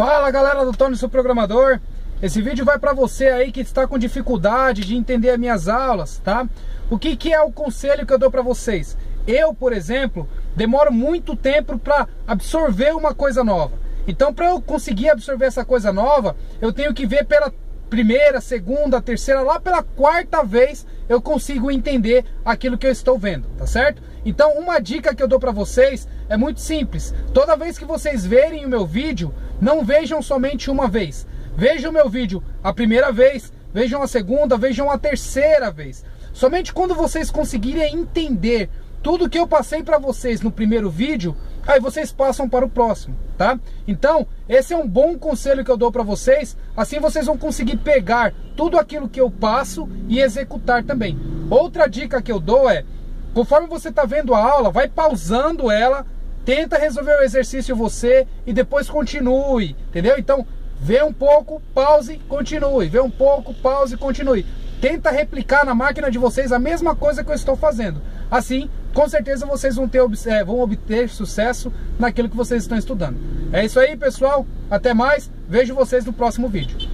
Fala galera do Tony, seu programador. Esse vídeo vai para você aí que está com dificuldade de entender as minhas aulas, tá? O que, que é o conselho que eu dou para vocês? Eu, por exemplo, demoro muito tempo para absorver uma coisa nova. Então, para eu conseguir absorver essa coisa nova, eu tenho que ver pela primeira, segunda, terceira, lá pela quarta vez eu consigo entender aquilo que eu estou vendo, tá certo? Então, uma dica que eu dou para vocês é muito simples. Toda vez que vocês verem o meu vídeo, não vejam somente uma vez. Vejam meu vídeo a primeira vez, vejam a segunda, vejam a terceira vez. Somente quando vocês conseguirem entender tudo que eu passei para vocês no primeiro vídeo, aí vocês passam para o próximo, tá? Então, esse é um bom conselho que eu dou para vocês, assim vocês vão conseguir pegar tudo aquilo que eu passo e executar também. Outra dica que eu dou é, conforme você está vendo a aula, vai pausando ela, tenta resolver o exercício você e depois continue, entendeu? Então, vê um pouco, pause, continue, vê um pouco, pause, continue. Tenta replicar na máquina de vocês a mesma coisa que eu estou fazendo. Assim, com certeza vocês vão, ter, é, vão obter sucesso naquilo que vocês estão estudando. É isso aí, pessoal. Até mais. Vejo vocês no próximo vídeo.